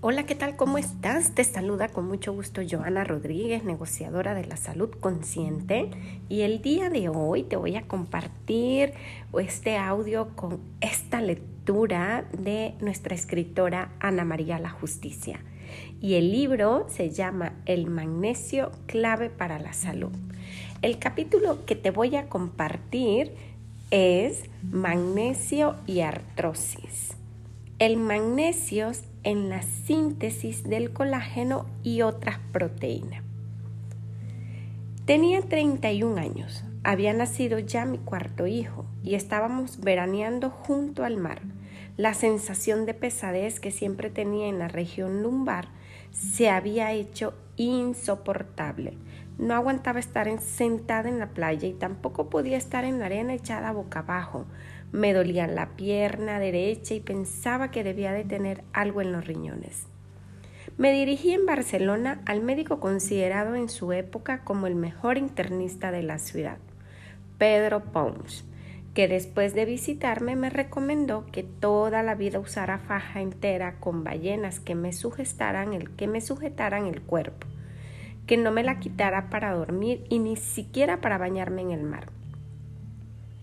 Hola, ¿qué tal? ¿Cómo estás? Te saluda con mucho gusto Joana Rodríguez, negociadora de la salud consciente. Y el día de hoy te voy a compartir este audio con esta lectura de nuestra escritora Ana María La Justicia. Y el libro se llama El magnesio clave para la salud. El capítulo que te voy a compartir es Magnesio y artrosis. El magnesio en la síntesis del colágeno y otras proteínas. Tenía 31 años, había nacido ya mi cuarto hijo y estábamos veraneando junto al mar. La sensación de pesadez que siempre tenía en la región lumbar se había hecho insoportable. No aguantaba estar sentada en la playa y tampoco podía estar en la arena echada boca abajo. Me dolía la pierna derecha y pensaba que debía de tener algo en los riñones. Me dirigí en Barcelona al médico considerado en su época como el mejor internista de la ciudad, Pedro Pons, que después de visitarme me recomendó que toda la vida usara faja entera con ballenas que me sujetaran el, que me sujetaran el cuerpo que no me la quitara para dormir y ni siquiera para bañarme en el mar.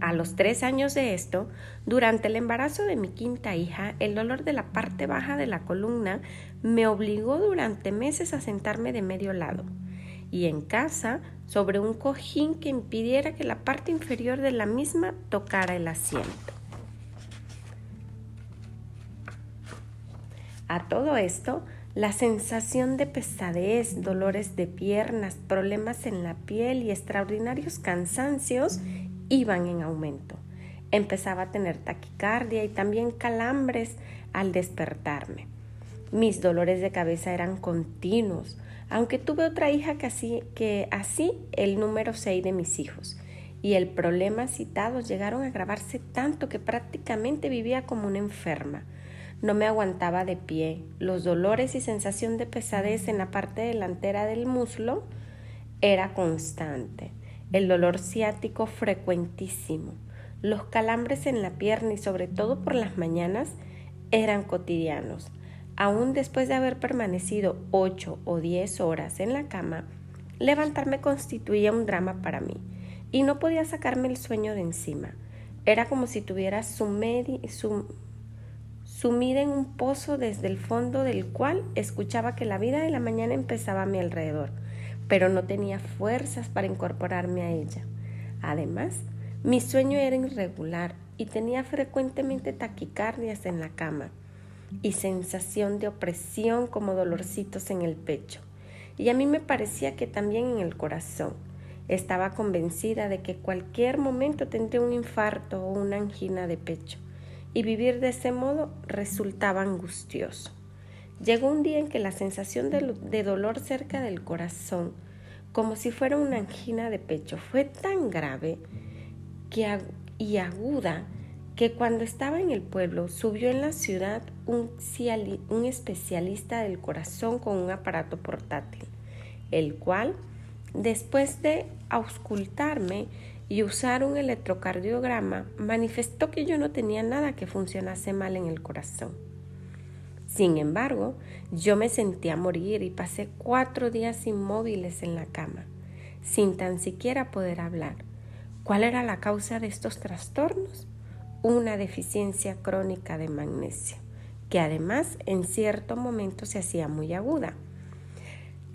A los tres años de esto, durante el embarazo de mi quinta hija, el dolor de la parte baja de la columna me obligó durante meses a sentarme de medio lado y en casa sobre un cojín que impidiera que la parte inferior de la misma tocara el asiento. A todo esto, la sensación de pesadez, dolores de piernas, problemas en la piel y extraordinarios cansancios iban en aumento. Empezaba a tener taquicardia y también calambres al despertarme. Mis dolores de cabeza eran continuos, aunque tuve otra hija que así, que así el número 6 de mis hijos. Y el problema citados llegaron a agravarse tanto que prácticamente vivía como una enferma. No me aguantaba de pie. Los dolores y sensación de pesadez en la parte delantera del muslo era constante. El dolor ciático frecuentísimo. Los calambres en la pierna y sobre todo por las mañanas eran cotidianos. Aún después de haber permanecido ocho o diez horas en la cama, levantarme constituía un drama para mí y no podía sacarme el sueño de encima. Era como si tuviera su, su sumida en un pozo desde el fondo del cual escuchaba que la vida de la mañana empezaba a mi alrededor, pero no tenía fuerzas para incorporarme a ella. Además, mi sueño era irregular y tenía frecuentemente taquicardias en la cama y sensación de opresión como dolorcitos en el pecho. Y a mí me parecía que también en el corazón. Estaba convencida de que cualquier momento tendría un infarto o una angina de pecho y vivir de ese modo resultaba angustioso. Llegó un día en que la sensación de, dolor cerca del corazón, como si fuera una angina de pecho, fue tan grave y aguda que cuando estaba en el pueblo subió en la ciudad un, especialista del corazón con un aparato portátil, el cual, después de auscultarme, y usar un electrocardiograma manifestó que yo no tenía nada que funcionase mal en el corazón. Sin embargo, yo me sentía morir y pasé cuatro días inmóviles en la cama, sin tan siquiera poder hablar. ¿Cuál era la causa de estos trastornos? Una deficiencia crónica de magnesio, que además en cierto momento se hacía muy aguda.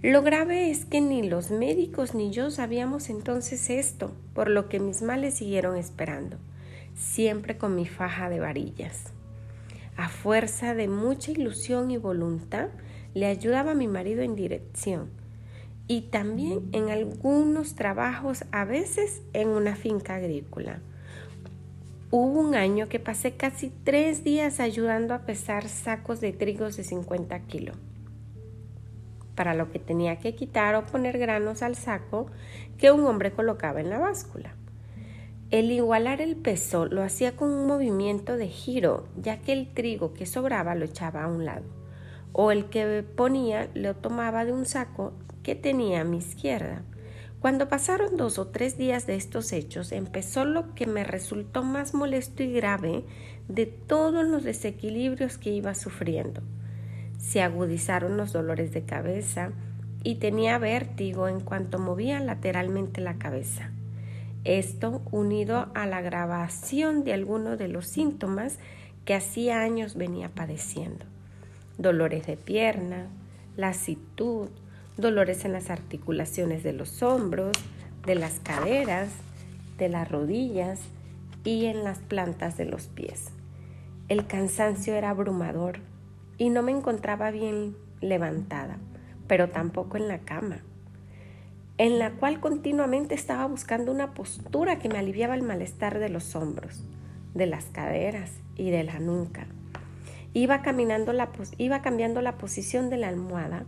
Lo grave es que ni los médicos ni yo sabíamos entonces esto, por lo que mis males siguieron esperando, siempre con mi faja de varillas. A fuerza de mucha ilusión y voluntad, le ayudaba a mi marido en dirección y también en algunos trabajos, a veces en una finca agrícola. Hubo un año que pasé casi tres días ayudando a pesar sacos de trigos de 50 kilos para lo que tenía que quitar o poner granos al saco que un hombre colocaba en la báscula. El igualar el peso lo hacía con un movimiento de giro, ya que el trigo que sobraba lo echaba a un lado, o el que ponía lo tomaba de un saco que tenía a mi izquierda. Cuando pasaron dos o tres días de estos hechos, empezó lo que me resultó más molesto y grave de todos los desequilibrios que iba sufriendo Se agudizaron los dolores de cabeza y tenía vértigo en cuanto movía lateralmente la cabeza. Esto unido a la agravación de algunos de los síntomas que hacía años venía padeciendo. Dolores de pierna, lasitud, dolores en las articulaciones de los hombros, de las caderas, de las rodillas y en las plantas de los pies. El cansancio era abrumador y no me encontraba bien levantada, pero tampoco en la cama en la cual continuamente estaba buscando una postura que me aliviaba el malestar de los hombros, de las caderas y de la nuca. Iba, iba cambiando la posición de la almohada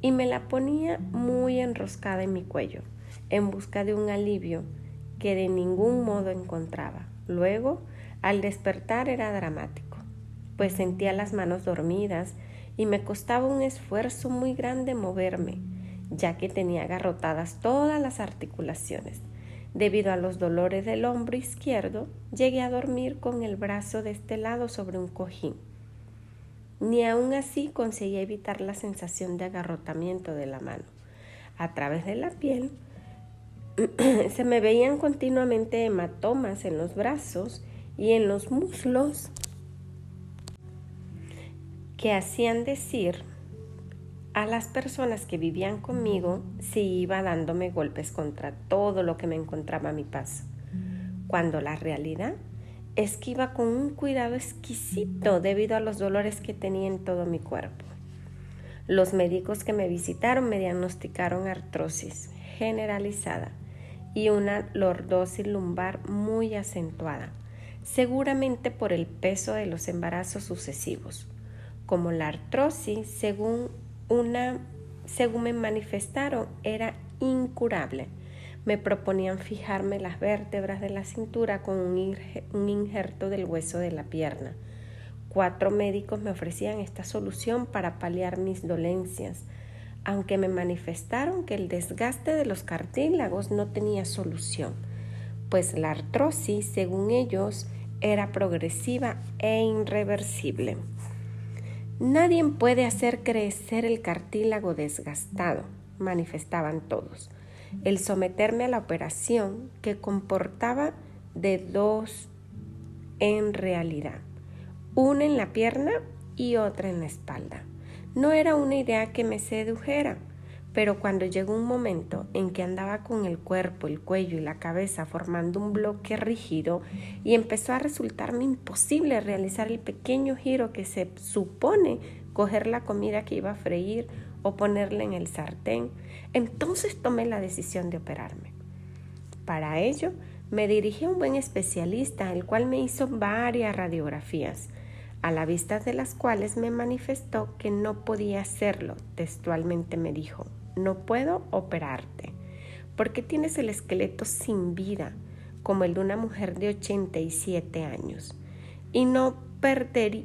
y me la ponía muy enroscada en mi cuello, en busca de un alivio que de ningún modo encontraba. Luego, al despertar era dramático, pues sentía las manos dormidas y me costaba un esfuerzo muy grande moverme ya que tenía agarrotadas todas las articulaciones. Debido a los dolores del hombro izquierdo, llegué a dormir con el brazo de este lado sobre un cojín. Ni aún así conseguí evitar la sensación de agarrotamiento de la mano. A través de la piel se me veían continuamente hematomas en los brazos y en los muslos que hacían decir a las personas que vivían conmigo se iba dándome golpes contra todo lo que me encontraba a mi paso, cuando la realidad es que iba con un cuidado exquisito debido a los dolores que tenía en todo mi cuerpo. Los médicos que me visitaron me diagnosticaron artrosis generalizada y una lordosis lumbar muy acentuada, seguramente por el peso de los embarazos sucesivos. Como la artrosis, según una, según me manifestaron, era incurable. Me proponían fijarme las vértebras de la cintura con un injerto del hueso de la pierna. Cuatro médicos me ofrecían esta solución para paliar mis dolencias, aunque me manifestaron que el desgaste de los cartílagos no tenía solución, pues la artrosis, según ellos, era progresiva e irreversible. Nadie puede hacer crecer el cartílago desgastado, manifestaban todos. El someterme a la operación que comportaba de dos en realidad, una en la pierna y otra en la espalda. No era una idea que me sedujera, pero cuando llegó un momento en que andaba con el cuerpo, el cuello y la cabeza formando un bloque rígido y empezó a resultarme imposible realizar el pequeño giro que se supone coger la comida que iba a freír o ponerla en el sartén, entonces tomé la decisión de operarme. Para ello, me dirigí a un buen especialista, el cual me hizo varias radiografías, a la vista de las cuales me manifestó que no podía hacerlo. Textualmente me dijo, no puedo operarte, porque tienes el esqueleto sin vida, como el de una mujer de 87 años, y no,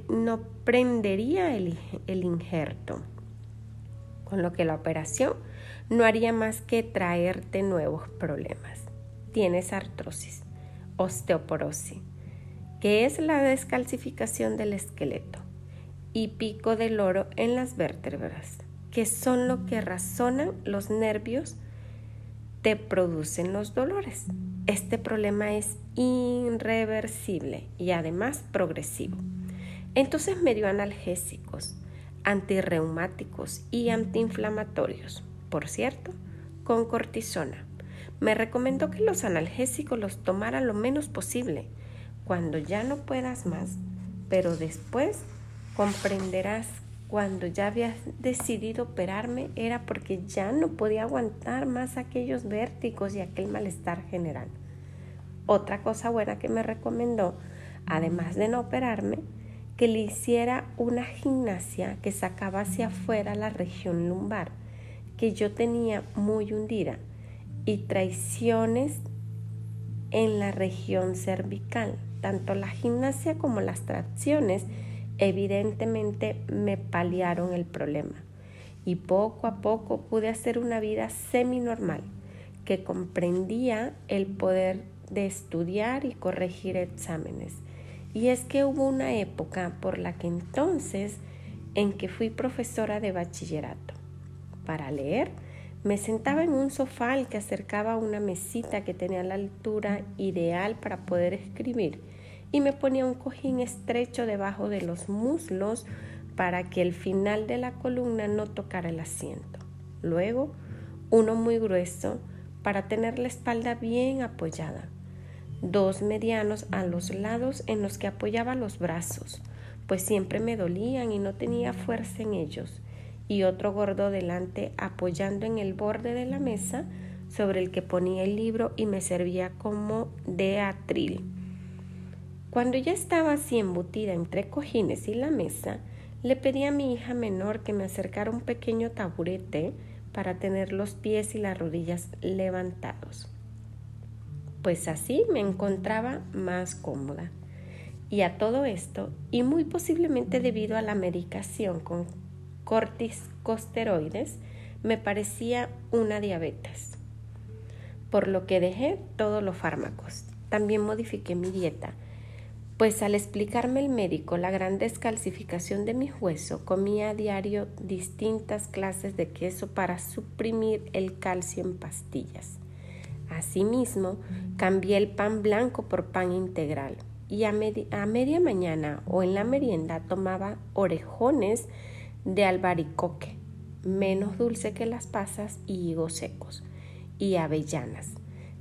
no prendería el, el injerto, con lo que la operación no haría más que traerte nuevos problemas. Tienes artrosis, osteoporosis, que es la descalcificación del esqueleto, y pico del oro en las vértebras que son lo que razonan los nervios, te producen los dolores. Este problema es irreversible y además progresivo. Entonces me dio analgésicos, antirreumáticos y antiinflamatorios, por cierto, con cortisona. Me recomendó que los analgésicos los tomara lo menos posible, cuando ya no puedas más, pero después comprenderás cuando ya había decidido operarme era porque ya no podía aguantar más aquellos vértigos y aquel malestar general. Otra cosa buena que me recomendó, además de no operarme, que le hiciera una gimnasia que sacaba hacia afuera la región lumbar, que yo tenía muy hundida, y traiciones en la región cervical. Tanto la gimnasia como las tracciones evidentemente me paliaron el problema y poco a poco pude hacer una vida semi-normal que comprendía el poder de estudiar y corregir exámenes. Y es que hubo una época por la que entonces en que fui profesora de bachillerato. Para leer, me sentaba en un sofá al que acercaba una mesita que tenía la altura ideal para poder escribir y me ponía un cojín estrecho debajo de los muslos para que el final de la columna no tocara el asiento. Luego, uno muy grueso para tener la espalda bien apoyada. Dos medianos a los lados en los que apoyaba los brazos, pues siempre me dolían y no tenía fuerza en ellos y otro gordo delante apoyando en el borde de la mesa sobre el que ponía el libro y me servía como de atril. Cuando ya estaba así embutida entre cojines y la mesa, le pedí a mi hija menor que me acercara un pequeño taburete para tener los pies y las rodillas levantados. Pues así me encontraba más cómoda. Y a todo esto, y muy posiblemente debido a la medicación con corticosteroides, me parecía una diabetes. Por lo que dejé todos los fármacos. También modifiqué mi dieta, pues al explicarme el médico la gran descalcificación de mi hueso, comía a diario distintas clases de queso para suprimir el calcio en pastillas. Asimismo, cambié el pan blanco por pan integral y a, a media mañana o en la merienda tomaba orejones de albaricoque, menos dulce que las pasas y higos secos, y avellanas.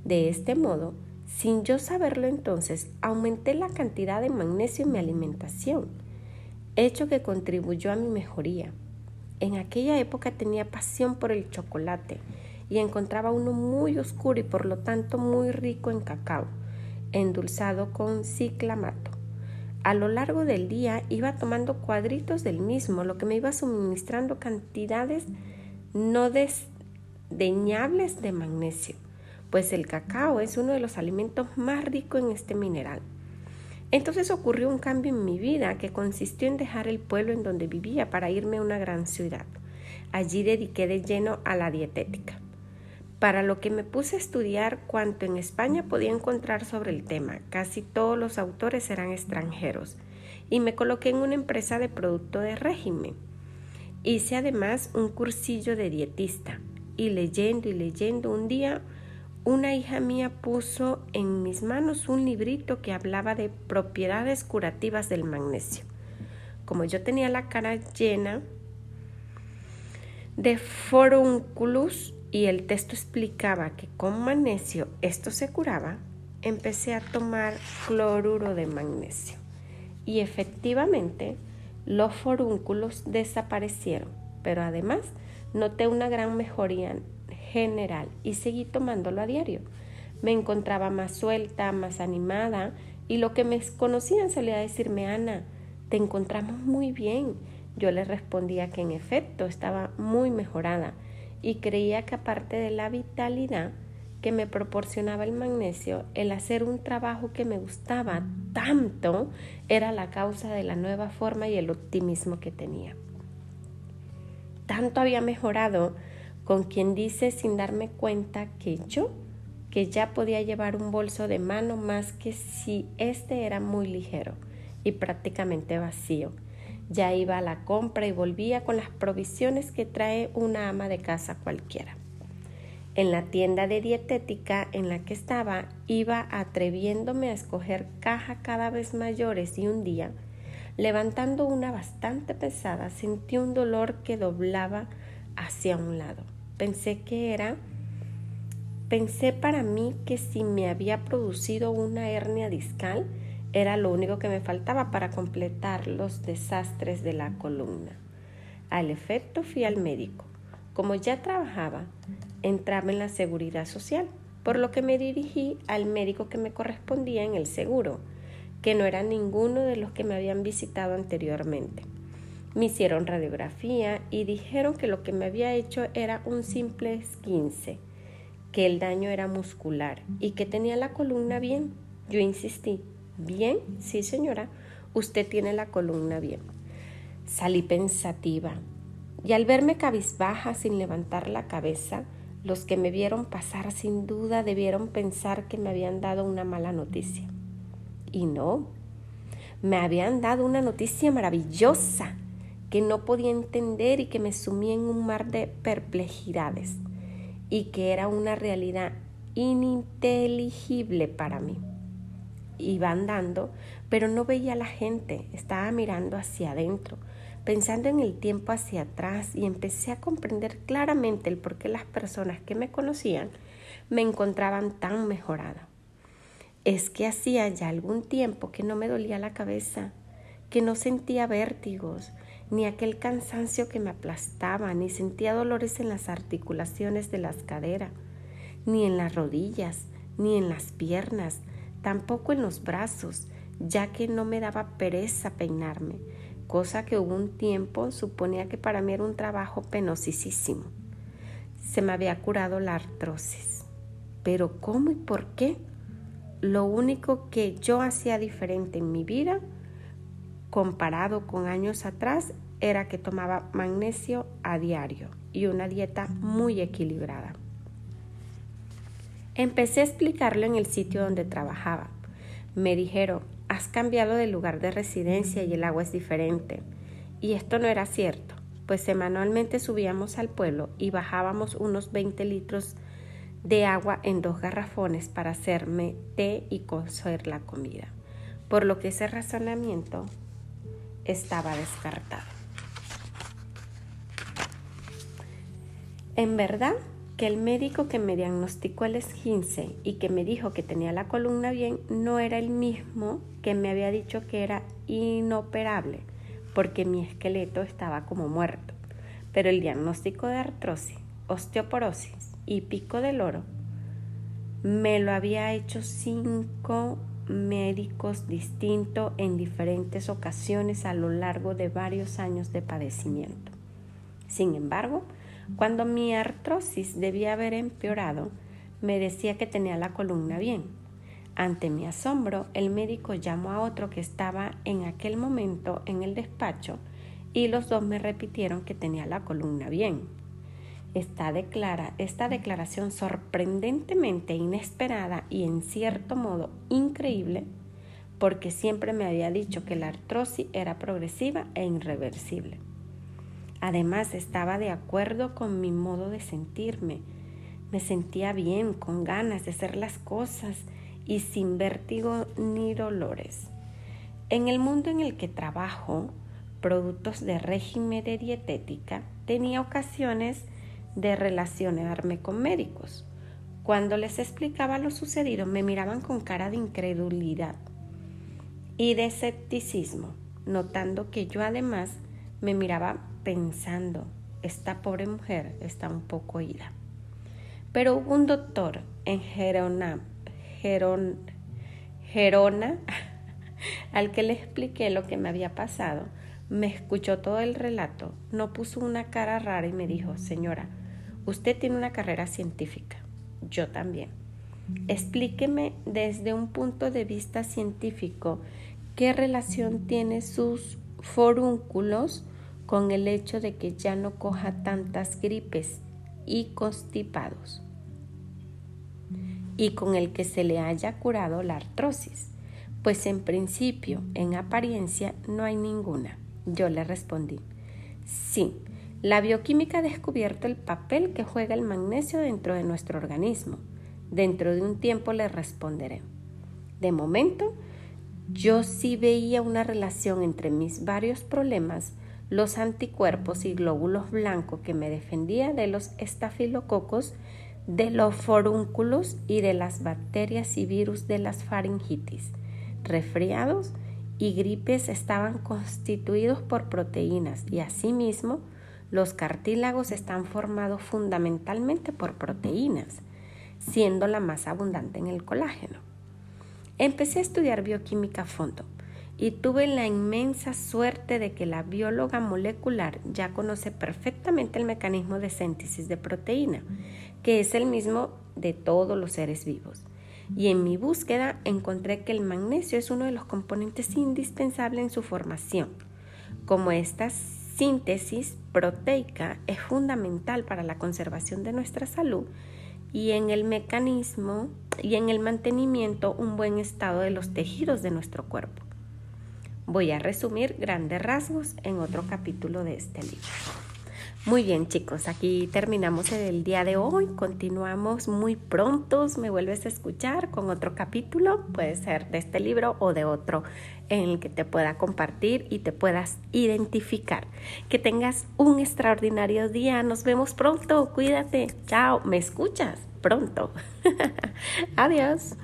De este modo, sin yo saberlo entonces, aumenté la cantidad de magnesio en mi alimentación, hecho que contribuyó a mi mejoría. En aquella época tenía pasión por el chocolate y encontraba uno muy oscuro y por lo tanto muy rico en cacao, endulzado con ciclamato a lo largo del día iba tomando cuadritos del mismo, lo que me iba suministrando cantidades no desdeñables de magnesio, pues el cacao es uno de los alimentos más ricos en este mineral. Entonces ocurrió un cambio en mi vida que consistió en dejar el pueblo en donde vivía para irme a una gran ciudad. Allí dediqué de lleno a la dietética para lo que me puse a estudiar cuanto en España podía encontrar sobre el tema. Casi todos los autores eran extranjeros y me coloqué en una empresa de producto de régimen. Hice además un cursillo de dietista y leyendo y leyendo un día una hija mía puso en mis manos un librito que hablaba de propiedades curativas del magnesio. Como yo tenía la cara llena de forúnculos y el texto explicaba que con magnesio esto se curaba, empecé a tomar cloruro de magnesio. Y efectivamente los forúnculos desaparecieron, pero además noté una gran mejoría y seguí tomándolo a diario. Me encontraba más suelta, más animada y lo que me conocían solía decirme, Ana, te encontramos muy bien. Yo les respondía que en efecto estaba muy mejorada y creía que aparte de la vitalidad que me proporcionaba el magnesio, el hacer un trabajo que me gustaba tanto era la causa de la nueva forma y el optimismo que tenía. Tanto había mejorado con quien dice sin darme cuenta que yo, que ya podía llevar un bolso de mano más que si este era muy ligero y prácticamente vacío ya iba a la compra y volvía con las provisiones que trae una ama de casa cualquiera. En la tienda de dietética en la que estaba, iba atreviéndome a escoger cajas cada vez mayores y un día, levantando una bastante pesada, sentí un dolor que doblaba hacia un lado. Pensé que era Pensé para mí que si me había producido una hernia discal, era lo único que me faltaba para completar los desastres de la columna. Al efecto fui al médico. Como ya trabajaba, entraba en la seguridad social, por lo que me dirigí al médico que me correspondía en el seguro, que no era ninguno de los que me habían visitado anteriormente. Me hicieron radiografía y dijeron que lo que me había hecho era un simple esquince, que el daño era muscular y que tenía la columna bien. Yo insistí, Bien, sí señora, usted tiene la columna bien. Salí pensativa y al verme cabizbaja sin levantar la cabeza, los que me vieron pasar sin duda debieron pensar que me habían dado una mala noticia. Y no, me habían dado una noticia maravillosa, que no podía entender y que me sumía en un mar de perplejidades y que era una realidad ininteligible para mí. Iba andando, pero no veía a la gente, estaba mirando hacia adentro, pensando en el tiempo hacia atrás y empecé a comprender claramente el por qué las personas que me conocían me encontraban tan mejorada. Es que hacía ya algún tiempo que no me dolía la cabeza, que no sentía vértigos, ni aquel cansancio que me aplastaba, ni sentía dolores en las articulaciones de las caderas, ni en las rodillas, ni en las piernas, tampoco en los brazos, ya que no me daba pereza peinarme, cosa que hubo un tiempo suponía que para mí era un trabajo penosísimo. Se me había curado la artrosis. Pero ¿cómo y por qué? Lo único que yo hacía diferente en mi vida comparado con años atrás era que tomaba magnesio a diario y una dieta muy equilibrada. Empecé a explicarlo en el sitio donde trabajaba. Me dijeron, has cambiado de lugar de residencia y el agua es diferente. Y esto no era cierto, pues semanalmente subíamos al pueblo y bajábamos unos 20 litros de agua en dos garrafones para hacerme té y cocer la comida, por lo que ese razonamiento estaba descartado. En verdad que el médico que me diagnosticó el esguince y que me dijo que tenía la columna bien no era el mismo que me había dicho que era inoperable, porque mi esqueleto estaba como muerto. Pero el diagnóstico de artrosis, osteoporosis y pico del oro me lo había hecho cinco médicos distintos en diferentes ocasiones a lo largo de varios años de padecimiento. Sin embargo, cuando mi artrosis debía haber empeorado, me decía que tenía la columna bien. Ante mi asombro, el médico llamó a otro que estaba en aquel momento en el despacho y los dos me repitieron que tenía la columna bien. Esta, declara, esta declaración sorprendentemente inesperada y en cierto modo increíble, porque siempre me había dicho que la artrosis era progresiva e irreversible. Además estaba de acuerdo con mi modo de sentirme. Me sentía bien, con ganas de hacer las cosas y sin vértigo ni dolores. En el mundo en el que trabajo, productos de régimen de dietética, tenía ocasiones de relacionarme con médicos. Cuando les explicaba lo sucedido, me miraban con cara de incredulidad y de escepticismo, notando que yo además me miraba pensando, esta pobre mujer está un poco ida. Pero hubo un doctor en Gerona, Gerona al que le expliqué lo que me había pasado. Me escuchó todo el relato, no puso una cara rara y me dijo, señora, Usted tiene una carrera científica, yo también. Explíqueme desde un punto de vista científico qué relación tiene sus forúnculos con el hecho de que ya no coja tantas gripes y constipados y con el que se le haya curado la artrosis. Pues en principio, en apariencia, no hay ninguna. Yo le respondí, sí, la bioquímica ha descubierto el papel que juega el magnesio dentro de nuestro organismo. Dentro de un tiempo le responderé. De momento, yo sí veía una relación entre mis varios problemas, los anticuerpos y glóbulos blancos que me defendía de los estafilococos, de los forúnculos y de las bacterias y virus de las faringitis. Resfriados y gripes estaban constituidos por proteínas y asimismo los cartílagos están formados fundamentalmente por proteínas, siendo la más abundante en el colágeno. Empecé a estudiar bioquímica a fondo y tuve la inmensa suerte de que la bióloga molecular ya conoce perfectamente el mecanismo de síntesis de proteína, que es el mismo de todos los seres vivos. Y en mi búsqueda encontré que el magnesio es uno de los componentes indispensables en su formación. Como estas síntesis proteica es fundamental para la conservación de nuestra salud y en el mecanismo y en el mantenimiento un buen estado de los tejidos de nuestro cuerpo. voy a resumir grandes rasgos en otro capítulo de este libro. Muy bien chicos, aquí terminamos el día de hoy, continuamos muy prontos, me vuelves a escuchar con otro capítulo, puede ser de este libro o de otro en el que te pueda compartir y te puedas identificar. Que tengas un extraordinario día, nos vemos pronto, cuídate, chao, me escuchas pronto. Adiós.